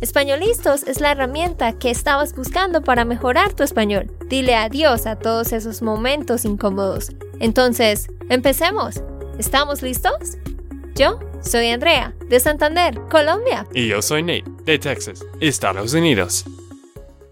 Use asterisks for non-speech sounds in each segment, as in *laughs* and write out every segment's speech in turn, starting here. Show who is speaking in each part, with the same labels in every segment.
Speaker 1: Españolistos es la herramienta que estabas buscando para mejorar tu español. Dile adiós a todos esos momentos incómodos. Entonces, empecemos. ¿Estamos listos? Yo soy Andrea, de Santander, Colombia.
Speaker 2: Y yo soy Nate, de Texas, Estados Unidos.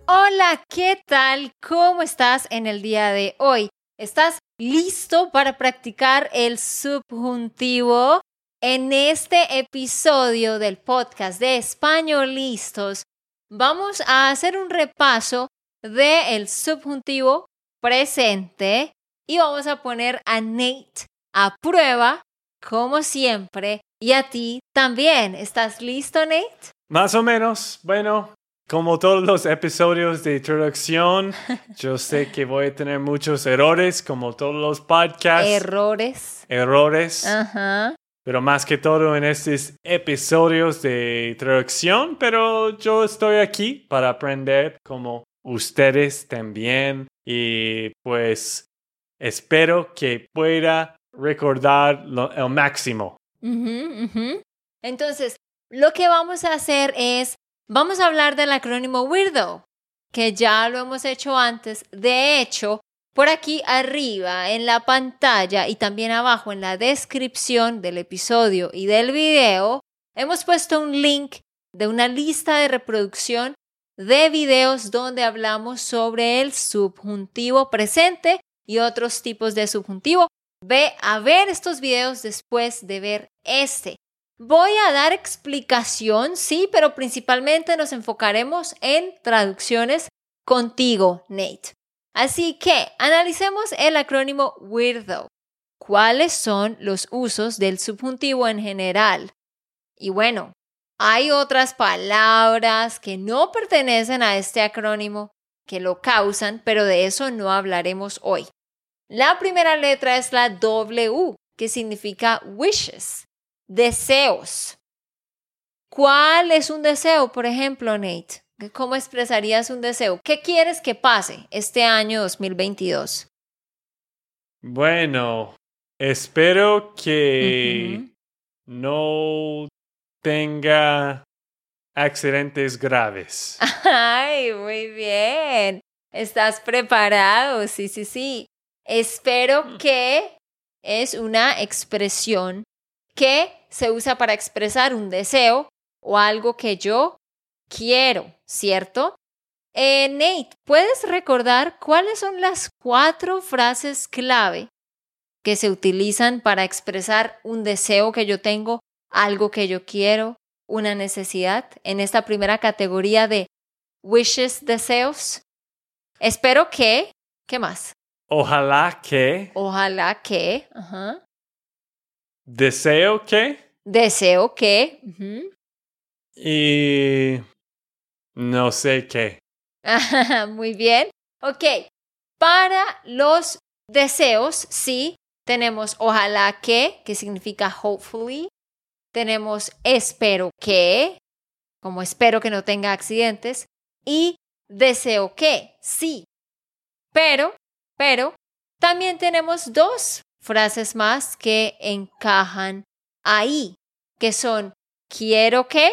Speaker 1: Hola, ¿qué tal? ¿Cómo estás en el día de hoy? ¿Estás listo para practicar el subjuntivo? En este episodio del podcast de Españolistos vamos a hacer un repaso del subjuntivo presente y vamos a poner a Nate a prueba, como siempre, y a ti también. ¿Estás listo, Nate?
Speaker 2: Más o menos. Bueno, como todos los episodios de introducción, yo sé que voy a tener muchos errores, como todos los podcasts.
Speaker 1: Errores.
Speaker 2: Errores.
Speaker 1: Ajá
Speaker 2: pero más que todo en estos episodios de introducción, pero yo estoy aquí para aprender como ustedes también y pues espero que pueda recordar el máximo.
Speaker 1: Entonces, lo que vamos a hacer es, vamos a hablar del acrónimo Weirdo, que ya lo hemos hecho antes. De hecho, por aquí arriba en la pantalla y también abajo en la descripción del episodio y del video, hemos puesto un link de una lista de reproducción de videos donde hablamos sobre el subjuntivo presente y otros tipos de subjuntivo. Ve a ver estos videos después de ver este. Voy a dar explicación, sí, pero principalmente nos enfocaremos en traducciones contigo, Nate. Así que analicemos el acrónimo WEIRDO. ¿Cuáles son los usos del subjuntivo en general? Y bueno, hay otras palabras que no pertenecen a este acrónimo que lo causan, pero de eso no hablaremos hoy. La primera letra es la W, que significa wishes, deseos. ¿Cuál es un deseo, por ejemplo, Nate? ¿Cómo expresarías un deseo? ¿Qué quieres que pase este año 2022?
Speaker 2: Bueno, espero que no tenga accidentes graves. *laughs*
Speaker 1: Ay, muy bien. ¿Estás preparado? Sí, sí, sí. Espero mm. que es una expresión que se usa para expresar un deseo o algo que yo quiero, ¿cierto? Eh, Nate, ¿puedes recordar cuáles son las cuatro frases clave que se utilizan para expresar un deseo que yo tengo, algo que yo quiero, una necesidad en esta primera categoría de wishes, deseos? Espero que, ¿qué más?
Speaker 2: Ojalá que.
Speaker 1: Ojalá que. Ajá.
Speaker 2: Deseo que.
Speaker 1: Deseo que.
Speaker 2: Y no sé qué. *laughs*
Speaker 1: Muy bien. Ok. Para los deseos, sí, tenemos ojalá que, que significa hopefully. Tenemos espero que, como espero que no tenga accidentes. Y deseo que, sí. Pero, pero, también tenemos dos frases más que encajan ahí, que son quiero que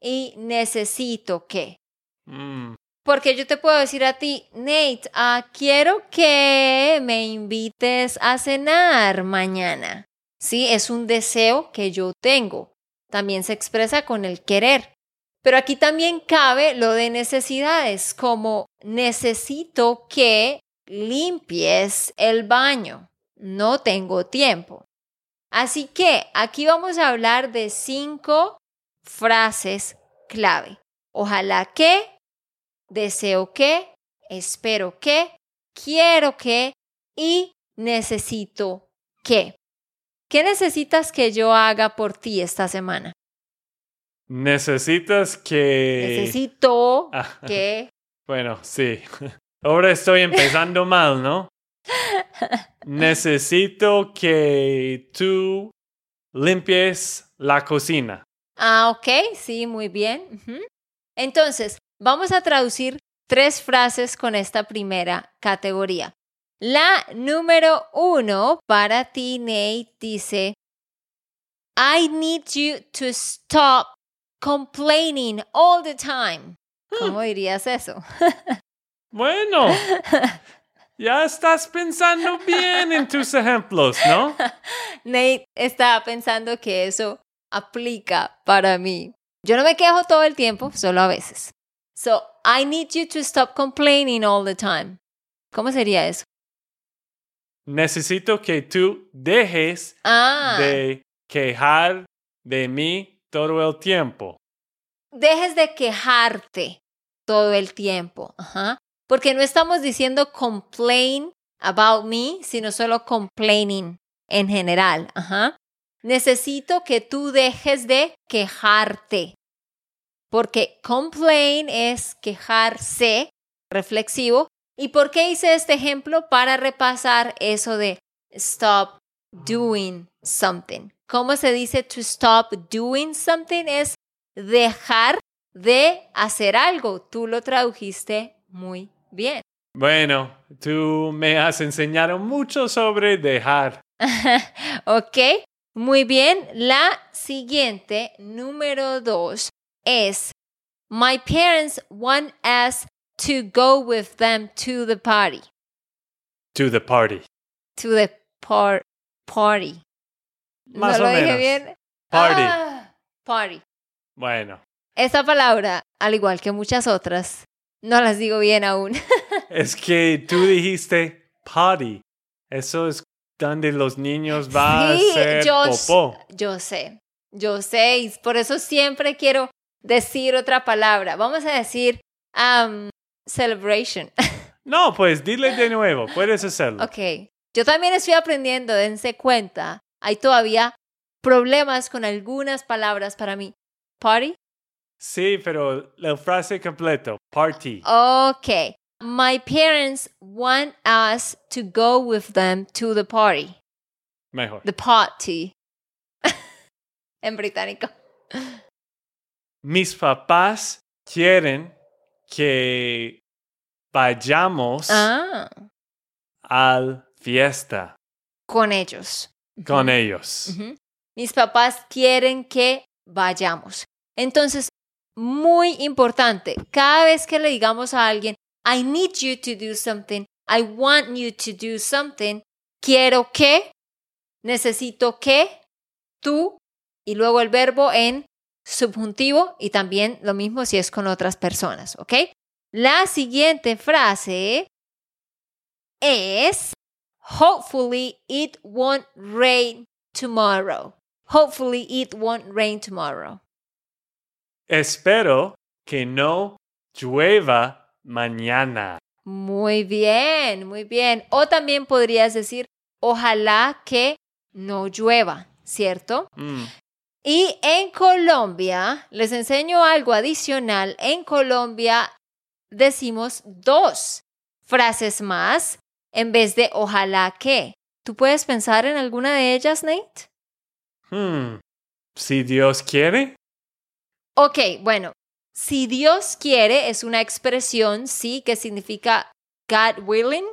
Speaker 1: y necesito que. Mm. Porque yo te puedo decir a ti, Nate, ah, quiero que me invites a cenar mañana. Sí, es un deseo que yo tengo. También se expresa con el querer. Pero aquí también cabe lo de necesidades, como necesito que limpies el baño. No tengo tiempo. Así que aquí vamos a hablar de cinco frases clave. Ojalá que, deseo que, espero que, quiero que y necesito que. ¿Qué necesitas que yo haga por ti esta semana?
Speaker 2: Necesitas que...
Speaker 1: Necesito ah, que... *laughs*
Speaker 2: Bueno, sí. *laughs* Ahora estoy empezando *laughs* mal, ¿no? Necesito que tú limpies la cocina.
Speaker 1: Ah, ok, sí, muy bien. Entonces, vamos a traducir tres frases con esta primera categoría. La número uno para ti, Nate, dice, I need you to stop complaining all the time. ¿Cómo *gasps* dirías eso? *laughs*
Speaker 2: Bueno, ya estás pensando bien en tus ejemplos, ¿no? *laughs*
Speaker 1: Nate estaba pensando que eso aplica para mí. Yo no me quejo todo el tiempo, solo a veces. So, I need you to stop complaining all the time. ¿Cómo sería eso?
Speaker 2: Necesito que tú dejes
Speaker 1: Ah,
Speaker 2: de quejar de mí todo el tiempo.
Speaker 1: dejes de quejarte todo el tiempo. Ajá. Porque no estamos diciendo complain about me, sino solo complaining en general. Ajá. Necesito que tú dejes de quejarte. Porque complain es quejarse, reflexivo. ¿Y por qué hice este ejemplo? Para repasar eso de stop doing something. ¿Cómo se dice to stop doing something? Es dejar de hacer algo. Tú lo tradujiste muy bien.
Speaker 2: Bueno, tú me has enseñado mucho sobre dejar. *laughs*
Speaker 1: ok, muy bien. La siguiente, número dos, es My parents want us to go with them to the party.
Speaker 2: To the party.
Speaker 1: To the par party.
Speaker 2: Más
Speaker 1: ¿No
Speaker 2: o
Speaker 1: lo dije
Speaker 2: menos.
Speaker 1: bien?
Speaker 2: Party.
Speaker 1: Ah, party.
Speaker 2: Bueno,
Speaker 1: Esta palabra, al igual que muchas otras, no las digo bien aún. *laughs*
Speaker 2: es que tú dijiste party. Eso es donde los niños van
Speaker 1: Sí,
Speaker 2: a hacer
Speaker 1: yo
Speaker 2: popó.
Speaker 1: Yo sé, yo sé, y por eso siempre quiero decir otra palabra. Vamos a decir um, celebration. *laughs*
Speaker 2: No, pues dile de nuevo, puedes hacerlo.
Speaker 1: ok, yo también estoy aprendiendo, dense cuenta. Hay todavía problemas con algunas palabras para mí. Party.
Speaker 2: Sí, pero la frase completo, party.
Speaker 1: Ok. My parents want us to go with them to the party.
Speaker 2: Mejor.
Speaker 1: The party. *laughs* en británico.
Speaker 2: Mis papás quieren que vayamos
Speaker 1: Ah,
Speaker 2: al fiesta
Speaker 1: con ellos.
Speaker 2: con ellos.
Speaker 1: Mis papás quieren que vayamos. Entonces, muy importante, cada vez que le digamos a alguien, I need you to do something, I want you to do something, quiero que, necesito que, tú, y luego el verbo en subjuntivo y también lo mismo si es con otras personas, ¿ok? La siguiente frase es, hopefully it won't rain tomorrow. Hopefully it won't rain tomorrow.
Speaker 2: Espero que no llueva mañana.
Speaker 1: Muy bien, muy bien. O también podrías decir, ojalá que no llueva, ¿cierto?
Speaker 2: Mm,
Speaker 1: Y en Colombia, les enseño algo adicional. En Colombia decimos dos frases más en vez de ojalá que. ¿Tú puedes pensar en alguna de ellas, Nate?
Speaker 2: hmm. Si Dios quiere.
Speaker 1: Ok, bueno, si Dios quiere es una expresión, sí, que significa God willing,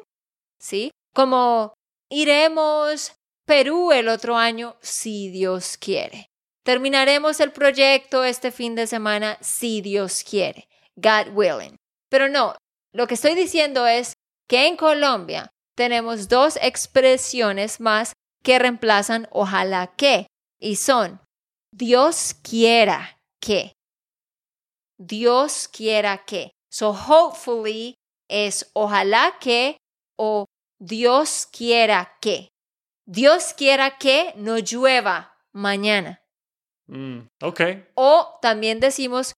Speaker 1: sí, como iremos Perú el otro año si Dios quiere. Terminaremos el proyecto este fin de semana si Dios quiere, God willing. Pero no, lo que estoy diciendo es que en Colombia tenemos dos expresiones más que reemplazan ojalá que y son Dios quiera que. Dios quiera que. So hopefully es ojalá que o Dios quiera que. Dios quiera que no llueva mañana.
Speaker 2: Mm, ok.
Speaker 1: O también decimos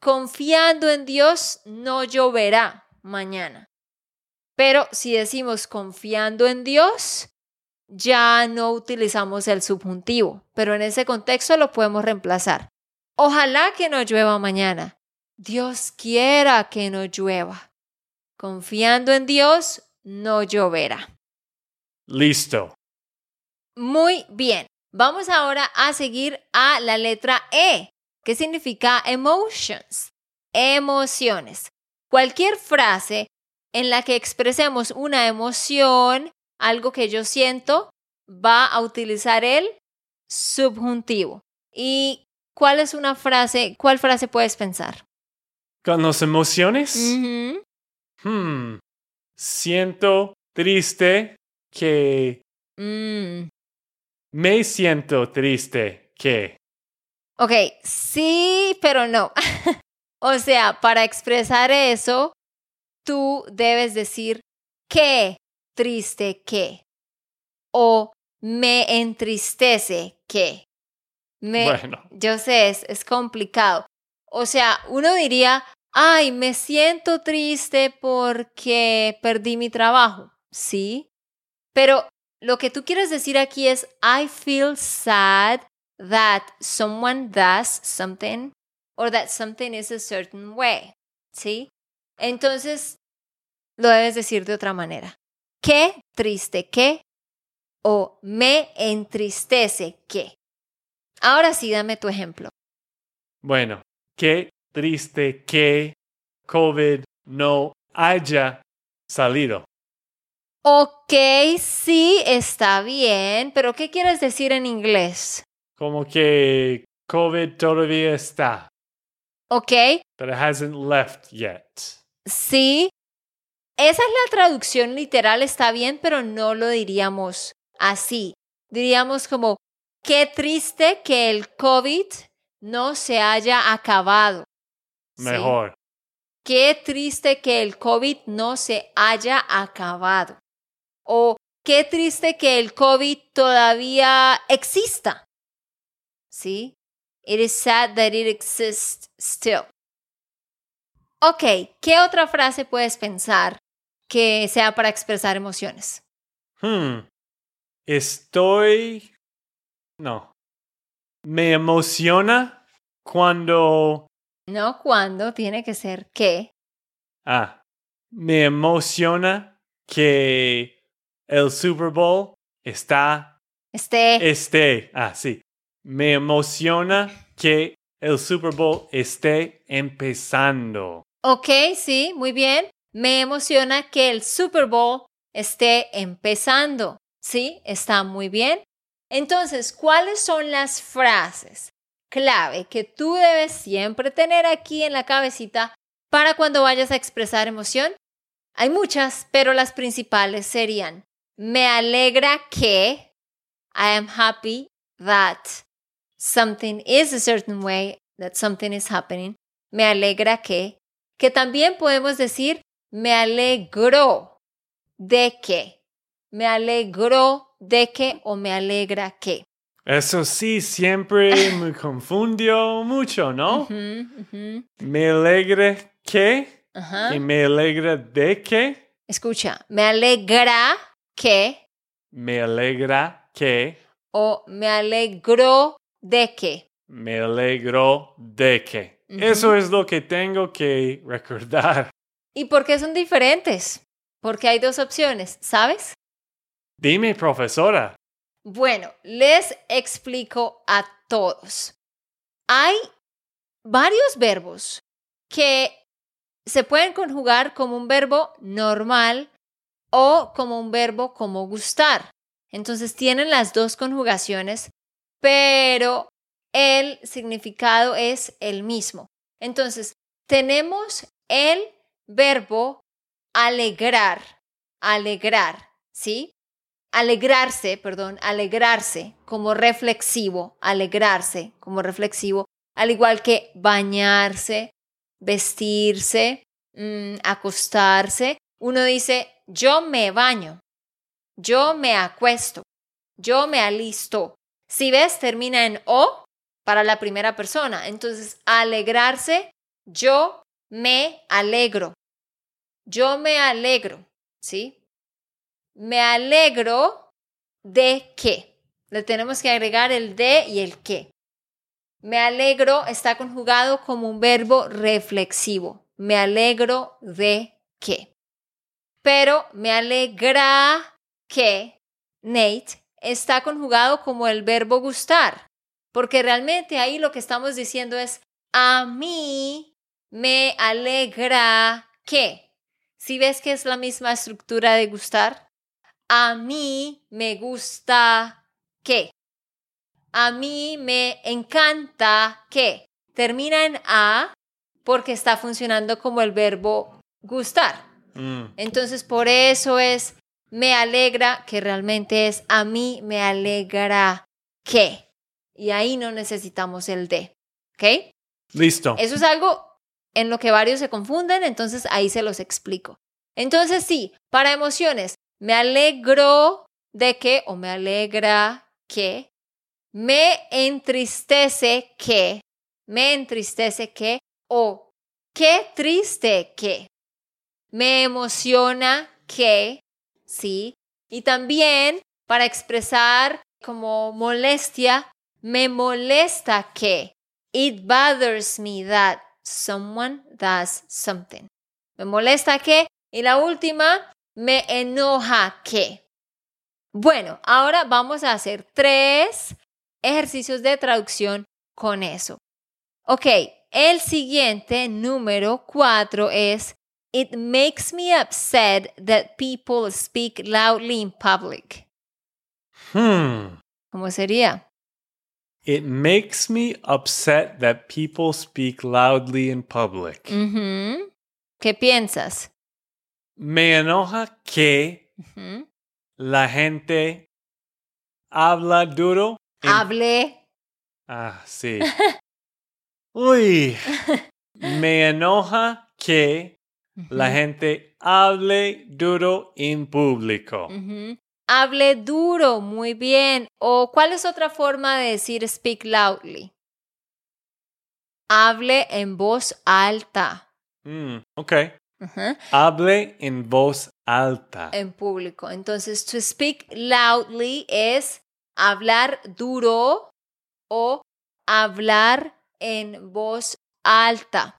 Speaker 1: confiando en Dios no lloverá mañana. Pero si decimos confiando en Dios, ya no utilizamos el subjuntivo, pero en ese contexto lo podemos reemplazar. Ojalá que no llueva mañana. Dios quiera que no llueva. Confiando en Dios, no lloverá.
Speaker 2: Listo.
Speaker 1: Muy bien. Vamos ahora a seguir a la letra E, que significa emotions, emociones. Cualquier frase en la que expresemos una emoción, algo que yo siento, va a utilizar el subjuntivo. ¿Y cuál es una frase? ¿Cuál frase puedes pensar?
Speaker 2: ¿Con las emociones? Hmm. Siento triste que...
Speaker 1: Mm.
Speaker 2: Me siento triste que...
Speaker 1: Ok, sí, pero no. *laughs* o sea, para expresar eso, tú debes decir qué triste que. O me entristece que. Me,
Speaker 2: Bueno.
Speaker 1: Yo sé, es, es complicado. O sea, uno diría, ay, me siento triste porque perdí mi trabajo. Sí, pero lo que tú quieres decir aquí es, I feel sad that someone does something or that something is a certain way. ¿Sí? Entonces, lo debes decir de otra manera. Qué triste que o me entristece que. Ahora sí, dame tu ejemplo.
Speaker 2: Bueno, qué triste que COVID no haya salido.
Speaker 1: Ok, sí, está bien, pero ¿qué quieres decir en inglés?
Speaker 2: Como que COVID todavía está,
Speaker 1: Ok,
Speaker 2: but it hasn't left yet.
Speaker 1: sí. Esa es la traducción literal, está bien, pero no lo diríamos así. Diríamos como, qué triste que el COVID no se haya acabado. Sí.
Speaker 2: Mejor.
Speaker 1: Qué triste que el COVID no se haya acabado. O qué triste que el COVID todavía exista. ¿Sí? It is sad that it exists still. Ok, ¿qué otra frase puedes pensar que sea para expresar emociones?
Speaker 2: Hmm. Estoy... No. Me emociona cuando...
Speaker 1: No cuando, tiene que ser que.
Speaker 2: Ah. Me emociona que el Super Bowl está...
Speaker 1: Este,
Speaker 2: Esté... Ah, sí. Me emociona que el Super Bowl esté empezando.
Speaker 1: ok, sí, muy bien. Me emociona que el Super Bowl esté empezando. Sí, está muy bien. Entonces, ¿cuáles son las frases clave que tú debes siempre tener aquí en la cabecita para cuando vayas a expresar emoción? Hay muchas, pero las principales serían, me alegra que, I am happy that something is a certain way, that something is happening. Me alegra que, que también podemos decir, me alegro de que, me alegro de que o me alegra que.
Speaker 2: Eso sí, siempre me *laughs* confundió mucho, ¿no? Me alegra que y me alegra de que.
Speaker 1: Escucha, me alegra que
Speaker 2: Me alegra que.
Speaker 1: o me alegro de que.
Speaker 2: Me alegro de que. Eso es lo que tengo que recordar.
Speaker 1: ¿Y por qué son diferentes? Porque hay dos opciones, ¿sabes?
Speaker 2: Dime, profesora.
Speaker 1: Bueno, les explico a todos. Hay varios verbos que se pueden conjugar como un verbo normal o como un verbo como gustar. Entonces tienen las dos conjugaciones, pero el significado es el mismo. Entonces, tenemos el verbo alegrar, alegrar, ¿sí? alegrarse, perdón, alegrarse como reflexivo, alegrarse como reflexivo, al igual que bañarse, vestirse, mm, acostarse. Uno dice, yo me baño, yo me acuesto, yo me alisto. Si ves, termina en o para la primera persona. Entonces, alegrarse, yo me alegro. Yo me alegro, ¿sí? Me alegro de que. Le tenemos que agregar el de y el que. Me alegro está conjugado como un verbo reflexivo. Me alegro de que. Pero me alegra que Nate, está conjugado como el verbo gustar, porque realmente ahí lo que estamos diciendo es, a mí me alegra que. Si ves que es la misma estructura de gustar, a mí me gusta que. A mí me encanta que. Termina en a porque está funcionando como el verbo gustar.
Speaker 2: Mm.
Speaker 1: Entonces, por eso es me alegra, que realmente es a mí me alegra que. Y ahí no necesitamos el de. ¿Ok?
Speaker 2: Listo.
Speaker 1: Eso es algo en lo que varios se confunden, entonces ahí se los explico. Entonces, sí, para emociones, me alegro de que o me alegra que, me entristece que, me entristece que o qué triste que, me emociona que, ¿sí? Y también para expresar como molestia, me molesta que. It bothers me that someone does something. Me molesta que. Y la última, me enoja que. Bueno, ahora vamos a hacer tres ejercicios de traducción con eso. Ok, el siguiente número cuatro es It makes me upset that people speak loudly in public.
Speaker 2: Hmm.
Speaker 1: ¿Cómo sería?
Speaker 2: It makes me upset that people speak loudly in public.
Speaker 1: Ujú. ¿Qué piensas?
Speaker 2: Me enoja que
Speaker 1: Ujú.
Speaker 2: la gente habla duro. en-
Speaker 1: Hable.
Speaker 2: Ah, sí. *laughs* Uy. *laughs* Me enoja que la gente hable duro en público.
Speaker 1: Hable duro, muy bien. ¿O cuál es otra forma de decir speak loudly? Hable en voz alta.
Speaker 2: Mm, ok. Hable en voz alta.
Speaker 1: En público. Entonces, to speak loudly es hablar duro o hablar en voz alta.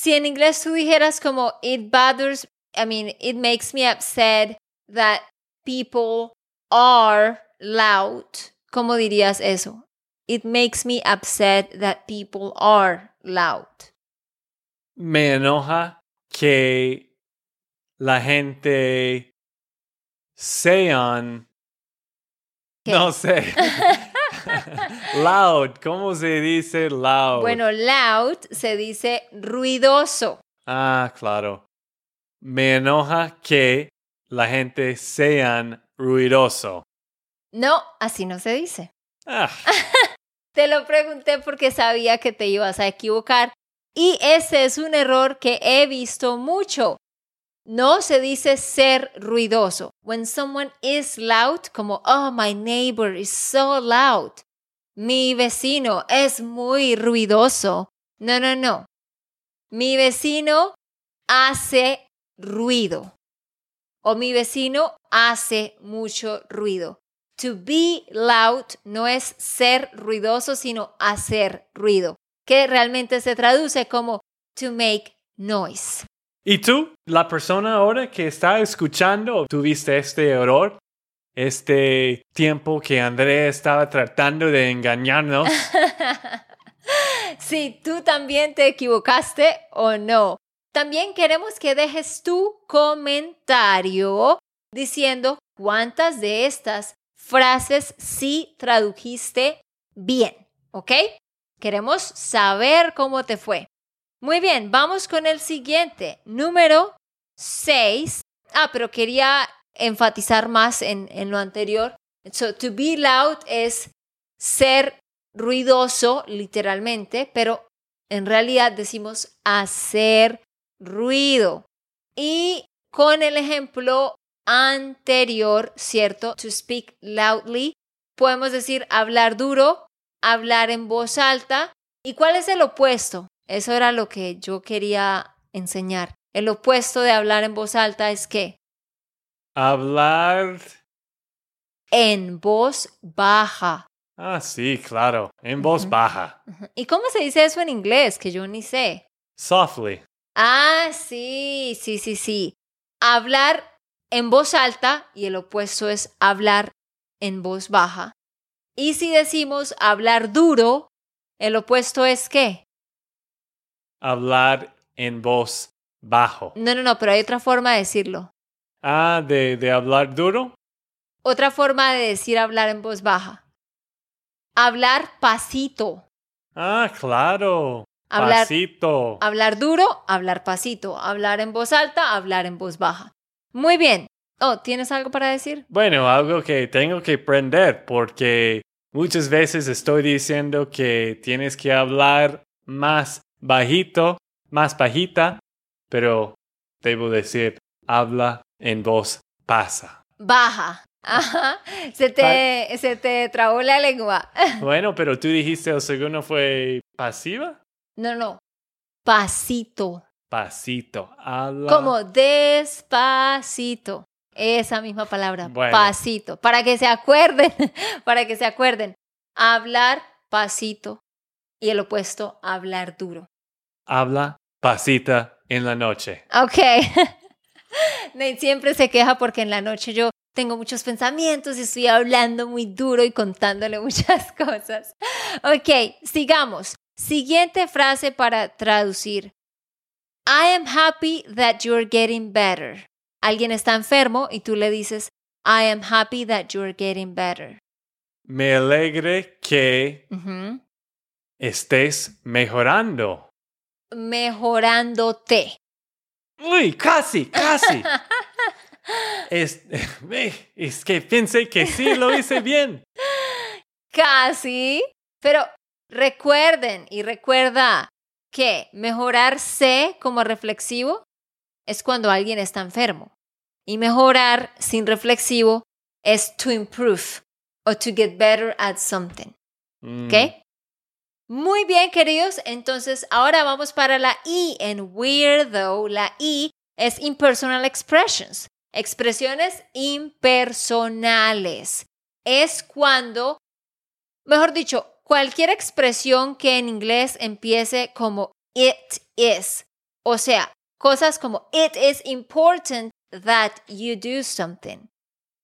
Speaker 1: Si en inglés tú dijeras como it bothers, I mean, it makes me upset that people are loud, ¿cómo dirías eso? It makes me upset that people are loud.
Speaker 2: Me enoja que la gente sean,
Speaker 1: ¿Qué?
Speaker 2: no sé, *laughs* *laughs* loud. ¿Cómo se dice loud?
Speaker 1: Bueno, loud se dice ruidoso.
Speaker 2: Ah, claro. Me enoja que la gente sean ruidoso.
Speaker 1: No, así no se dice.
Speaker 2: Ah, *laughs*
Speaker 1: Te lo pregunté porque sabía que te ibas a equivocar. Y ese es un error que he visto mucho. No se dice ser ruidoso. When someone is loud, como, oh, my neighbor is so loud. Mi vecino es muy ruidoso. No, no, no. Mi vecino hace ruido. O mi vecino hace mucho ruido. To be loud no es ser ruidoso, sino hacer ruido, que realmente se traduce como to make noise.
Speaker 2: ¿Y tú, la persona ahora que está escuchando, tuviste este error? Este tiempo que André estaba tratando de engañarnos. *laughs*
Speaker 1: si tú también te equivocaste o no. También queremos que dejes tu comentario diciendo cuántas de estas frases sí tradujiste bien, ¿ok? Queremos saber cómo te fue. Muy bien, vamos con el siguiente, número 6. Ah, pero quería enfatizar más en, en lo anterior. So, to be loud es ser ruidoso, literalmente, pero en realidad decimos hacer ruido. Y con el ejemplo anterior, ¿cierto? To speak loudly, podemos decir hablar duro, hablar en voz alta. ¿Y cuál es el opuesto? Eso era lo que yo quería enseñar. El opuesto de hablar en voz alta es que
Speaker 2: Hablar.
Speaker 1: en voz baja.
Speaker 2: Ah, sí, claro. En voz baja.
Speaker 1: ¿Y cómo se dice eso en inglés? Que yo ni sé.
Speaker 2: Softly.
Speaker 1: Ah, sí, sí, sí, sí. Hablar en voz alta y el opuesto es hablar en voz baja. Y si decimos hablar duro, el opuesto es qué?
Speaker 2: Hablar en voz bajo.
Speaker 1: No, no, no, pero hay otra forma de decirlo.
Speaker 2: Ah, de, de hablar duro.
Speaker 1: Otra forma de decir hablar en voz baja. Hablar pasito.
Speaker 2: Ah, claro.
Speaker 1: Hablar,
Speaker 2: Pasito.
Speaker 1: hablar duro, hablar pasito. Hablar en voz alta, hablar en voz baja. Muy bien. Oh, ¿tienes algo para decir?
Speaker 2: Bueno, algo que tengo que aprender porque muchas veces estoy diciendo que tienes que hablar más bajito, más bajita, pero debo decir, habla en voz pasa.
Speaker 1: Baja. Ajá. Se te, se te trabó la lengua. *laughs*
Speaker 2: Bueno, pero tú dijiste el segundo fue pasiva.
Speaker 1: No, no. Pasito.
Speaker 2: Pasito. Habla.
Speaker 1: Como despacito. Esa misma palabra.
Speaker 2: Bueno.
Speaker 1: Pasito. Para que se acuerden. *laughs* Para que se acuerden. Hablar pasito. Y el opuesto, hablar duro.
Speaker 2: Habla pasita en la noche.
Speaker 1: Ok. *laughs* Nate siempre se queja porque en la noche yo tengo muchos pensamientos y estoy hablando muy duro y contándole *laughs* muchas cosas. Ok, sigamos. Siguiente frase para traducir. I am happy that you're getting better. Alguien está enfermo y tú le dices, I am happy that you're getting better.
Speaker 2: Me alegre que estés mejorando.
Speaker 1: Mejorándote.
Speaker 2: Uy, casi, casi. *laughs* Es, eh, es que pensé que sí lo hice bien.
Speaker 1: Casi. Pero recuerden y recuerda que mejorarse como reflexivo es cuando alguien está enfermo. Y mejorar sin reflexivo es to improve o to get better at something.
Speaker 2: Mm,
Speaker 1: ¿Ok? Muy bien, queridos. Entonces, ahora vamos para la I en weirdo. La I es impersonal expressions. Expresiones impersonales. Es cuando, mejor dicho, cualquier expresión que en inglés empiece como it is. O sea, cosas como it is important that you do something.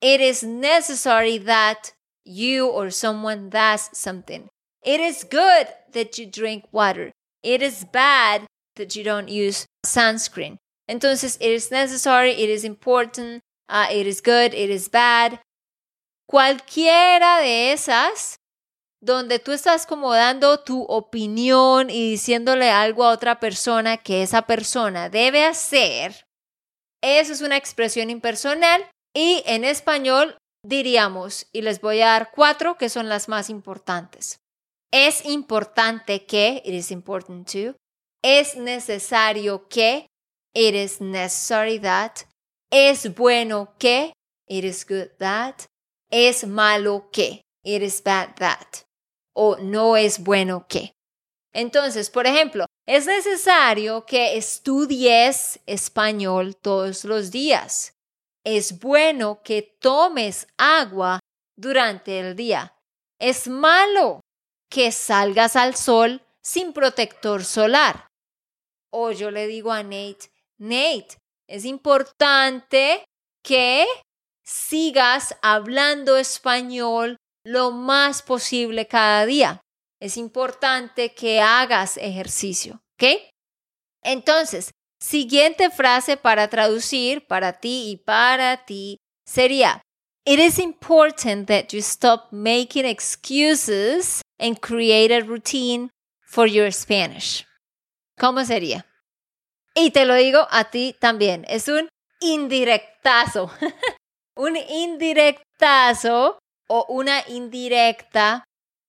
Speaker 1: It is necessary that you or someone does something. It is good that you drink water. It is bad that you don't use sunscreen. Entonces, it is necessary, it is important, uh, it is good, it is bad. Cualquiera de esas donde tú estás como dando tu opinión y diciéndole algo a otra persona que esa persona debe hacer, eso es una expresión impersonal y en español diríamos, y les voy a dar cuatro que son las más importantes. Es importante que, it is important to. Es necesario que, it is necessary that. Es bueno que, it is good that. Es malo que, it is bad that. O no es bueno que. Entonces, por ejemplo, es necesario que estudies español todos los días. Es bueno que tomes agua durante el día. Es malo que salgas al sol sin protector solar. O yo le digo a Nate, Nate, es importante que sigas hablando español lo más posible cada día. Es importante que hagas ejercicio, ¿ok? Entonces, siguiente frase para traducir para ti y para ti sería, It is important that you stop making excuses and create a routine for your Spanish. ¿Cómo sería? Y te lo digo a ti también, es un indirectazo. *laughs* un indirectazo o una indirecta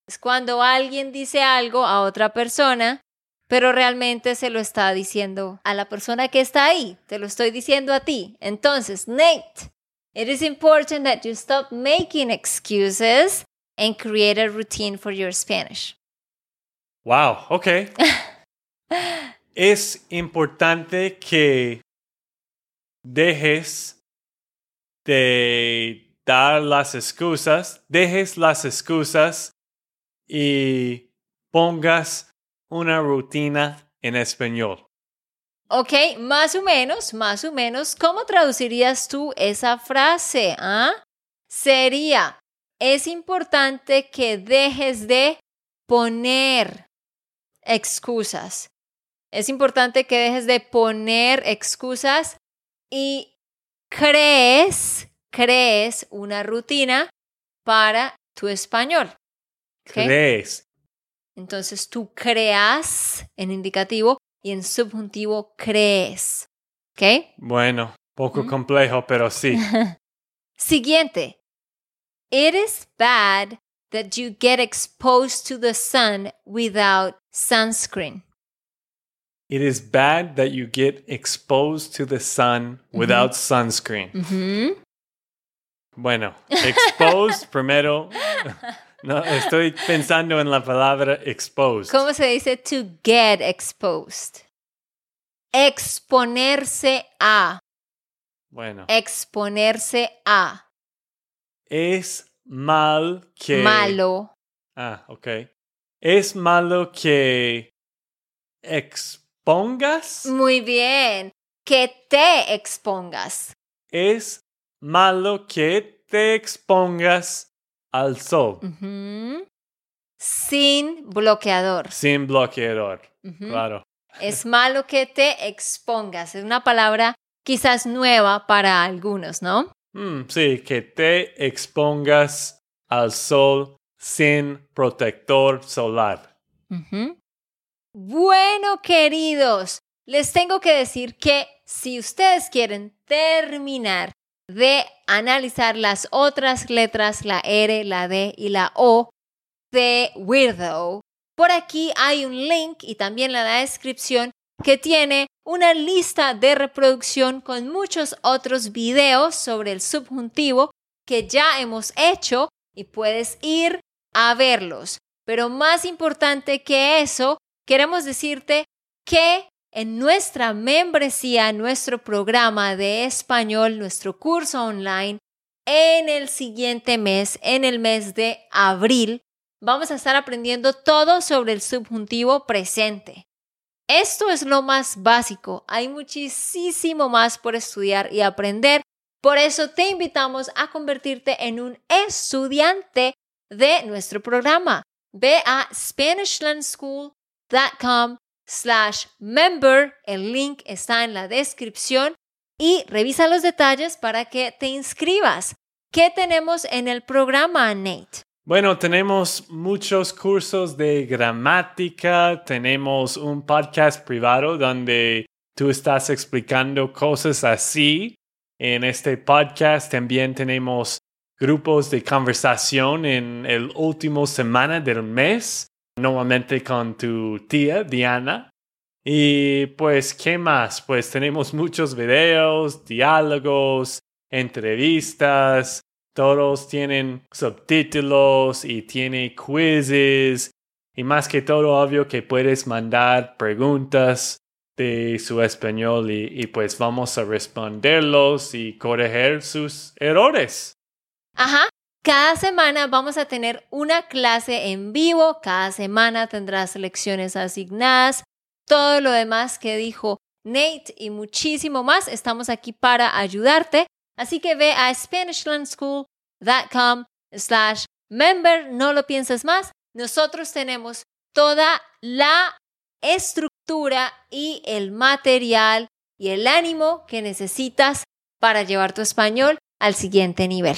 Speaker 1: es cuando alguien dice algo a otra persona, pero realmente se lo está diciendo a la persona que está ahí. Te lo estoy diciendo a ti. Entonces, Nate, it is important that you stop making excuses and create a routine for your Spanish.
Speaker 2: Wow, ok. *laughs* es importante que dejes de dar las excusas, dejes las excusas y pongas una rutina en español.
Speaker 1: Ok, más o menos, más o menos, ¿cómo traducirías tú esa frase? ¿Ah? Sería, es importante que dejes de poner excusas. Es importante que dejes de poner excusas y crees, crees una rutina para tu español.
Speaker 2: Crees.
Speaker 1: Entonces tú creas en indicativo y en subjuntivo crees. ¿Ok?
Speaker 2: Bueno, poco
Speaker 1: ¿Mm?
Speaker 2: complejo, pero sí. *laughs*
Speaker 1: Siguiente. It is bad that you get exposed to the sun without sunscreen.
Speaker 2: It is bad that you get exposed to the sun without sunscreen. Bueno, exposed *laughs* primero. *laughs* No, estoy pensando en la palabra exposed.
Speaker 1: ¿Cómo se dice to get exposed? Exponerse a.
Speaker 2: Bueno,
Speaker 1: Exponerse a.
Speaker 2: es mal que.
Speaker 1: Malo.
Speaker 2: Ah, ok. Es malo que expongas.
Speaker 1: Muy bien. Que te expongas.
Speaker 2: Es malo que te expongas al sol
Speaker 1: Ujú. Sin bloqueador.
Speaker 2: sin bloqueador. Claro.
Speaker 1: Es malo que te expongas. Es una palabra quizás nueva para algunos, ¿no?
Speaker 2: Mm, sí, que te expongas al sol sin protector solar.
Speaker 1: Bueno, queridos, les tengo que decir que si ustedes quieren terminar de analizar las otras letras, la R, la D y la O de Weirdo, por aquí hay un link y también la descripción que tiene una lista de reproducción con muchos otros videos sobre el subjuntivo que ya hemos hecho y puedes ir a verlos. Pero más importante que eso, queremos decirte que en nuestra membresía, nuestro programa de español, nuestro curso online, en el siguiente mes, en el mes de abril, vamos a estar aprendiendo todo sobre el subjuntivo presente. Esto es lo más básico. Hay muchísimo más por estudiar y aprender. Por eso te invitamos a convertirte en un estudiante de nuestro programa. Ve a SpanishLandSchool.com slash member. El link está en la descripción y revisa los detalles para que te inscribas. ¿Qué tenemos en el programa, Nate?
Speaker 2: Bueno, tenemos muchos cursos de gramática, tenemos un podcast privado donde tú estás explicando cosas así. En este podcast también tenemos grupos de conversación en el último semana del mes, normalmente con tu tía Diana. Y pues, ¿qué más? Pues tenemos muchos videos, diálogos, entrevistas, todos tienen subtítulos y tiene quizzes y más que todo obvio que puedes mandar preguntas de su español y, y pues vamos a responderlos y corregir sus errores.
Speaker 1: Ajá. Cada semana vamos a tener una clase en vivo, cada semana tendrás lecciones asignadas, todo lo demás que dijo Nate y muchísimo más. Estamos aquí para ayudarte. Así que ve a SpanishLandSchool.com slash member. No lo pienses más. Nosotros tenemos toda la estructura y el material y el ánimo que necesitas para llevar tu español al siguiente nivel.